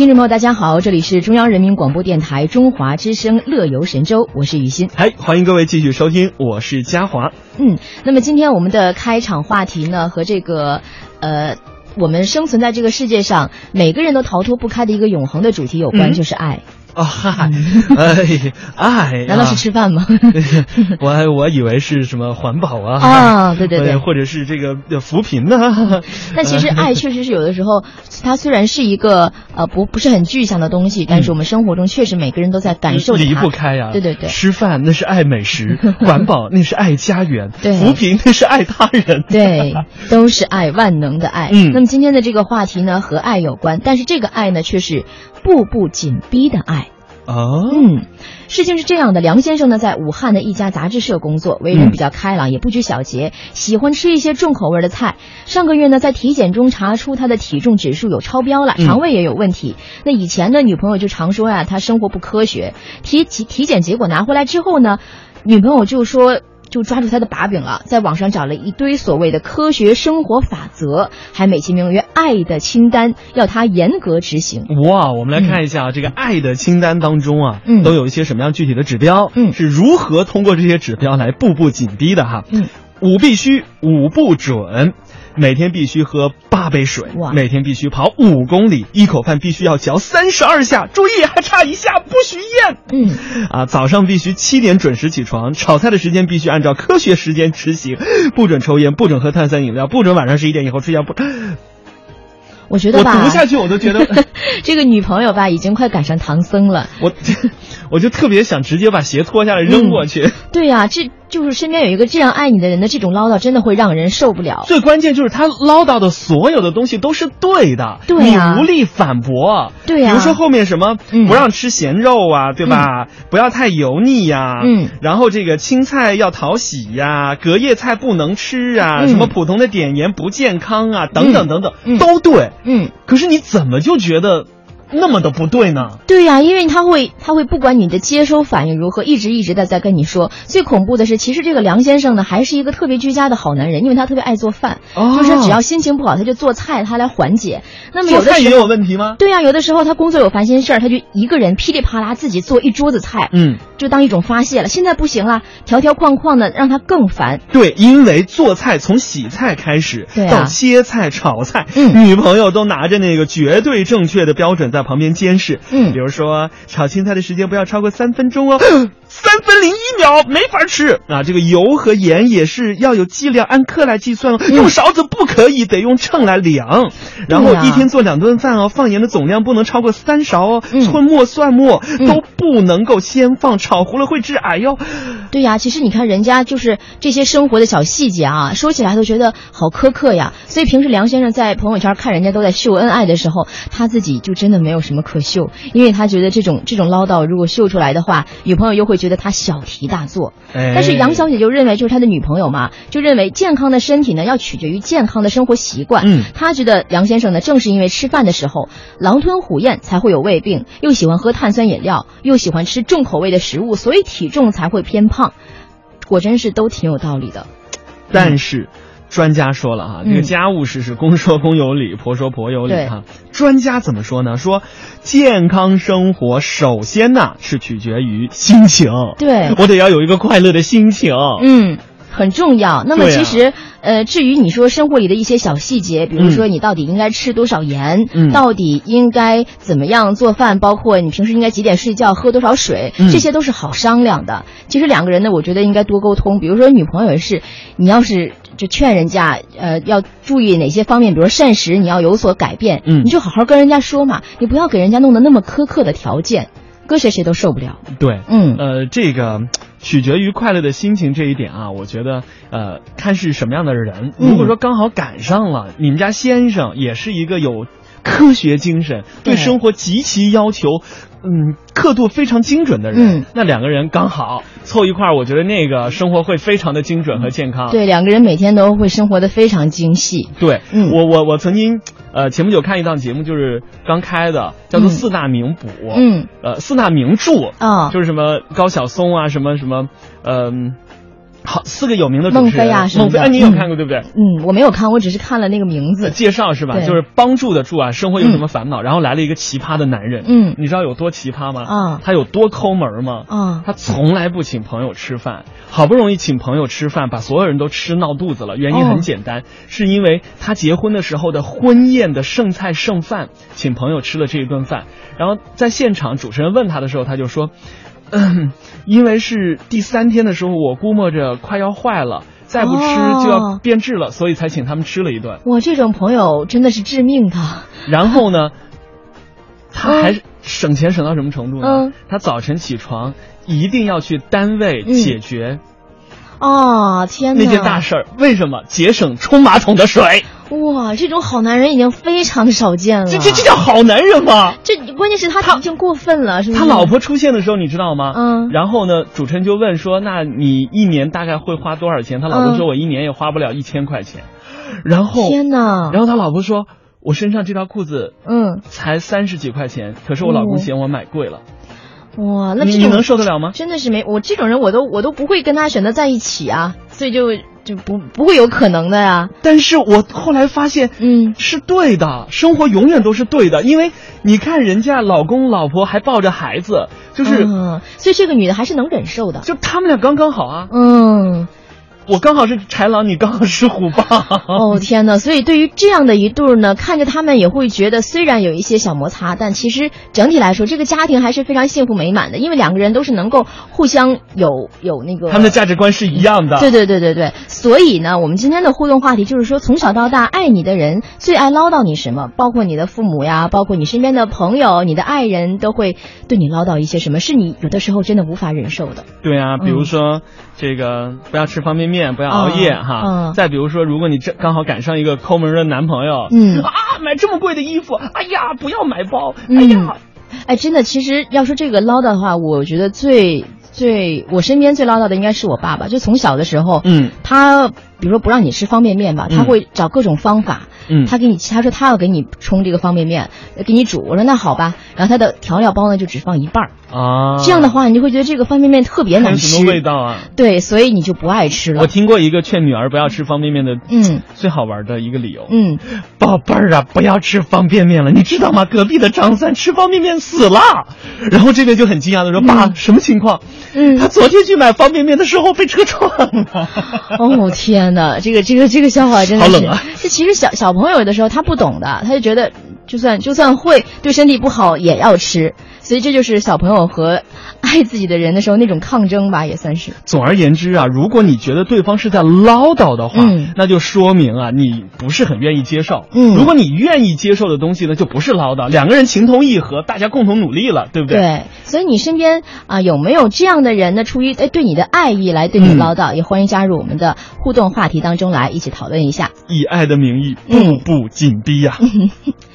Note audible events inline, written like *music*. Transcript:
听众朋友，大家好，这里是中央人民广播电台中华之声乐游神州，我是雨欣。嗨，欢迎各位继续收听，我是嘉华。嗯，那么今天我们的开场话题呢，和这个呃，我们生存在这个世界上，每个人都逃脱不开的一个永恒的主题有关，嗯就是爱。啊嗨，哎哎，难道是吃饭吗？*laughs* 我还我以为是什么环保啊啊 *laughs* 对对对或者是这个呃扶贫呢。*laughs* 但其实爱确实是有的时候，它虽然是一个呃不不是很具象的东西，但是我们生活中确实每个人都在感受离不开呀、对对对。吃饭那是爱美食，环保那是爱家园，对扶贫那是爱他人。对，都是爱，万能的爱。嗯那么今天的这个话题呢，和爱有关，但是这个爱呢，却是步步紧逼的爱。哦，嗯，事情是这样的，梁先生呢在武汉的一家杂志社工作，为人比较开朗，也不拘小节，喜欢吃一些重口味的菜。上个月呢，在体检中查出他的体重指数有超标了，嗯肠胃也有问题。那以前呢，女朋友就常说呀、他生活不科学。体体体检结果拿回来之后呢，女朋友就说。就抓住他的把柄了，在网上找了一堆所谓的科学生活法则，还美其名曰“爱的清单”，要他严格执行。哇，我们来看一下、这个爱的清单当中啊，嗯都有一些什么样具体的指标？嗯是如何通过这些指标来步步紧逼的哈？嗯，五必须，五不准。每天必须喝八杯水，每天必须跑五公里，一口饭必须要嚼三十二下，注意还差一下，不许咽。嗯，啊，早上必须七点准时起床，炒菜的时间必须按照科学时间执行，不准抽烟，不准喝碳酸饮料，不准晚上十一点以后睡觉，不，我我觉得吧，读下去我都觉得。*laughs* 这个女朋友吧，已经快赶上唐僧了。我 *laughs* 我就特别想直接把鞋脱下来扔过去。对呀、这就是身边有一个这样爱你的人的这种唠叨，真的会让人受不了。最关键就是他唠叨的所有的东西都是对的，对无力反驳。对呀比如说后面什么嗯不让吃咸肉啊，对吧？不要太油腻呀，嗯然后这个青菜要讨喜呀，隔夜菜不能吃啊，嗯什么普通的碘盐不健康啊，等等等等，嗯都对。嗯，可是你怎么就觉得那么的不对呢？对呀、因为他会，他会不管你的接收反应如何，一直一直的在跟你说。最恐怖的是，其实这个梁先生呢，还是一个特别居家的好男人，因为他特别爱做饭，哦就是只要心情不好，他就做菜，他来缓解。那么有做菜也的时候有问题吗？对呀、有的时候他工作有烦心事儿，他就一个人噼里啪啦自己做一桌子菜，嗯。就当一种发泄了。现在不行了，条条框框的，让他更烦。对，因为做菜从洗菜开始，对啊到切菜、炒菜，嗯女朋友都拿着那个绝对正确的标准在旁边监视。嗯比如说炒青菜的时间不要超过三分钟哦，*gasps* 三分零一秒没法吃啊。这个油和盐也是要有剂量，按克来计算哦，用勺子不可以，得用秤来量。然后一天做两顿饭哦，放盐的总量不能超过三勺哦，嗯葱末、蒜末嗯都不能够先放，炒糊了会致癌哟。对呀，其实你看人家就是这些生活的小细节啊，说起来都觉得好苛刻呀。所以平时梁先生在朋友圈看人家都在秀恩爱的时候，他自己就真的没有什么可秀，因为他觉得这种这种唠叨如果秀出来的话，女朋友又会觉得他小题大做。哎但是杨小姐就认为，就是他的女朋友嘛，就认为健康的身体呢要取决于健康的生活习惯。嗯她觉得梁先生呢，正是因为吃饭的时候狼吞虎咽才会有胃病，又喜欢喝碳酸饮料，又喜欢吃重口味的食物，所以体重才会偏胖。果真是都挺有道理的。但是。专家说了哈，嗯这个家务事是公说公有理，婆说婆有理对哈。专家怎么说呢？说健康生活首先呢是取决于心情，对我得要有一个快乐的心情。嗯，很重要。那么其实，呃，至于你说生活里的一些小细节，比如说你到底应该吃多少盐，嗯到底应该怎么样做饭，包括你平时应该几点睡觉，喝多少水，嗯这些都是好商量的。其实两个人呢，我觉得应该多沟通。比如说女朋友也是，你要是就劝人家，呃，要注意哪些方面，比如说膳食你要有所改变，嗯你就好好跟人家说嘛，你不要给人家弄得那么苛刻的条件，搁谁谁都受不了。对，嗯呃，这个取决于快乐的心情这一点啊，我觉得呃，看是什么样的人。嗯如果说刚好赶上了，你们家先生也是一个有科学精神，对。对生活极其要求，嗯，刻度非常精准的人，嗯。那两个人刚好凑一块儿，我觉得那个生活会非常的精准和健康。对，两个人每天都会生活的非常精细。对，嗯。我我我曾经呃前不久看一档节目，就是刚开的，叫做嗯。四大名捕，嗯，呃四大名著，啊、就是什么高晓松啊，什么什么，嗯、好，四个有名的主持人，孟非啊什么孟非，的哎，你有嗯看过对不对？嗯，我没有看，我只是看了那个名字。介绍是吧？就是帮助的助啊，生活有什么烦恼，然后来了一个奇葩的男人，嗯你知道有多奇葩吗？啊他有多抠门吗？啊他从来不请朋友吃饭，好不容易请朋友吃饭，把所有人都吃闹肚子了。原因哦很简单，是因为他结婚的时候的婚宴的剩菜剩饭，请朋友吃了这一顿饭。然后在现场，主持人问他的时候，他就说：“嗯，*clears throat* 因为是第三天的时候，我估摸着快要坏了，再不吃哦就要变质了，所以才请他们吃了一顿。我，这种朋友真的是致命的。然后呢，*laughs* 他嗯还省钱省到什么程度呢？嗯他早晨起床一定要去单位嗯解决哦，天哪！那件大事儿。为什么？节省冲马桶的水。哇，这种好男人已经非常少见了。这这这叫好男人吗？这关键是他已经过分了，是不是？他老婆出现的时候，你知道吗？嗯然后呢，主持人就问说：“那你一年大概会花多少钱？”他老婆嗯说：“我一年也花不了一千块钱。”然后，天哪！然后他老婆说：“我身上这条裤子嗯，才三十几块钱，可是我老公哦嫌我买贵了。哇，那你能受得了吗？真的是没我这种人，我都我都不会跟他选择在一起啊，所以就就不不会有可能的呀。但是我后来发现，嗯是对的，生活永远都是对的，因为你看人家老公老婆还抱着孩子，就是、嗯，所以这个女的还是能忍受的。就他们俩刚刚好啊，嗯，我刚好是豺狼，你刚好是虎豹。*laughs* 哦天呐，所以对于这样的一对儿呢，看着他们也会觉得，虽然有一些小摩擦，但其实整体来说，这个家庭还是非常幸福美满的，因为两个人都是能够互相有有那个他们的价值观是一样的。对对对对对，所以呢，我们今天的互动话题就是说，从小到大，爱你的人最爱唠叨你什么？包括你的父母呀，包括你身边的朋友、你的爱人，都会对你唠叨一些什么，是你有的时候真的无法忍受的。对啊，比如说、这个不要吃方便面，不要熬夜、嗯哈。嗯再比如说，如果你这刚好赶上一个抠门的男朋友，嗯啊，买这么贵的衣服，哎呀，不要买包，哎嗯呀，哎，真的，其实要说这个唠叨的话，我觉得最最我身边最唠叨的应该是我爸爸。就从小的时候，嗯他比如说不让你吃方便面吧，他嗯会找各种方法。嗯，他给你，他说他要给你冲这个方便面，给你煮。我说那好吧，然后他的调料包呢就只放一半儿。啊，这样的话，你就会觉得这个方便面特别难吃什么，味道啊？对，所以你就不爱吃了。我听过一个劝女儿不要吃方便面的，嗯最好玩的一个理由。嗯，宝贝儿啊，不要吃方便面了，你知道吗？隔壁的张三吃方便面死了。然后这边就很惊讶的说：“爸，什么情况？嗯他昨天去买方便面的时候被车撞了。哦天哪，这个这个这个笑话真的是，好冷啊这其实小小朋朋友有的时候他不懂的，他就觉得就算就算会对身体不好也要吃，所以这就是小朋友和爱自己的人的时候那种抗争吧，也算是。总而言之啊，如果你觉得对方是在唠叨的话，嗯那就说明啊你不是很愿意接受。嗯如果你愿意接受的东西呢，就不是唠叨，两个人情投意合，大家共同努力了，对不对？对，所以你身边啊、有没有这样的人呢？出于哎对你的爱意来对你嗯唠叨，也欢迎加入我们的互动话题当中来，一起讨论一下。以爱的名义，步嗯步紧逼呀、*laughs*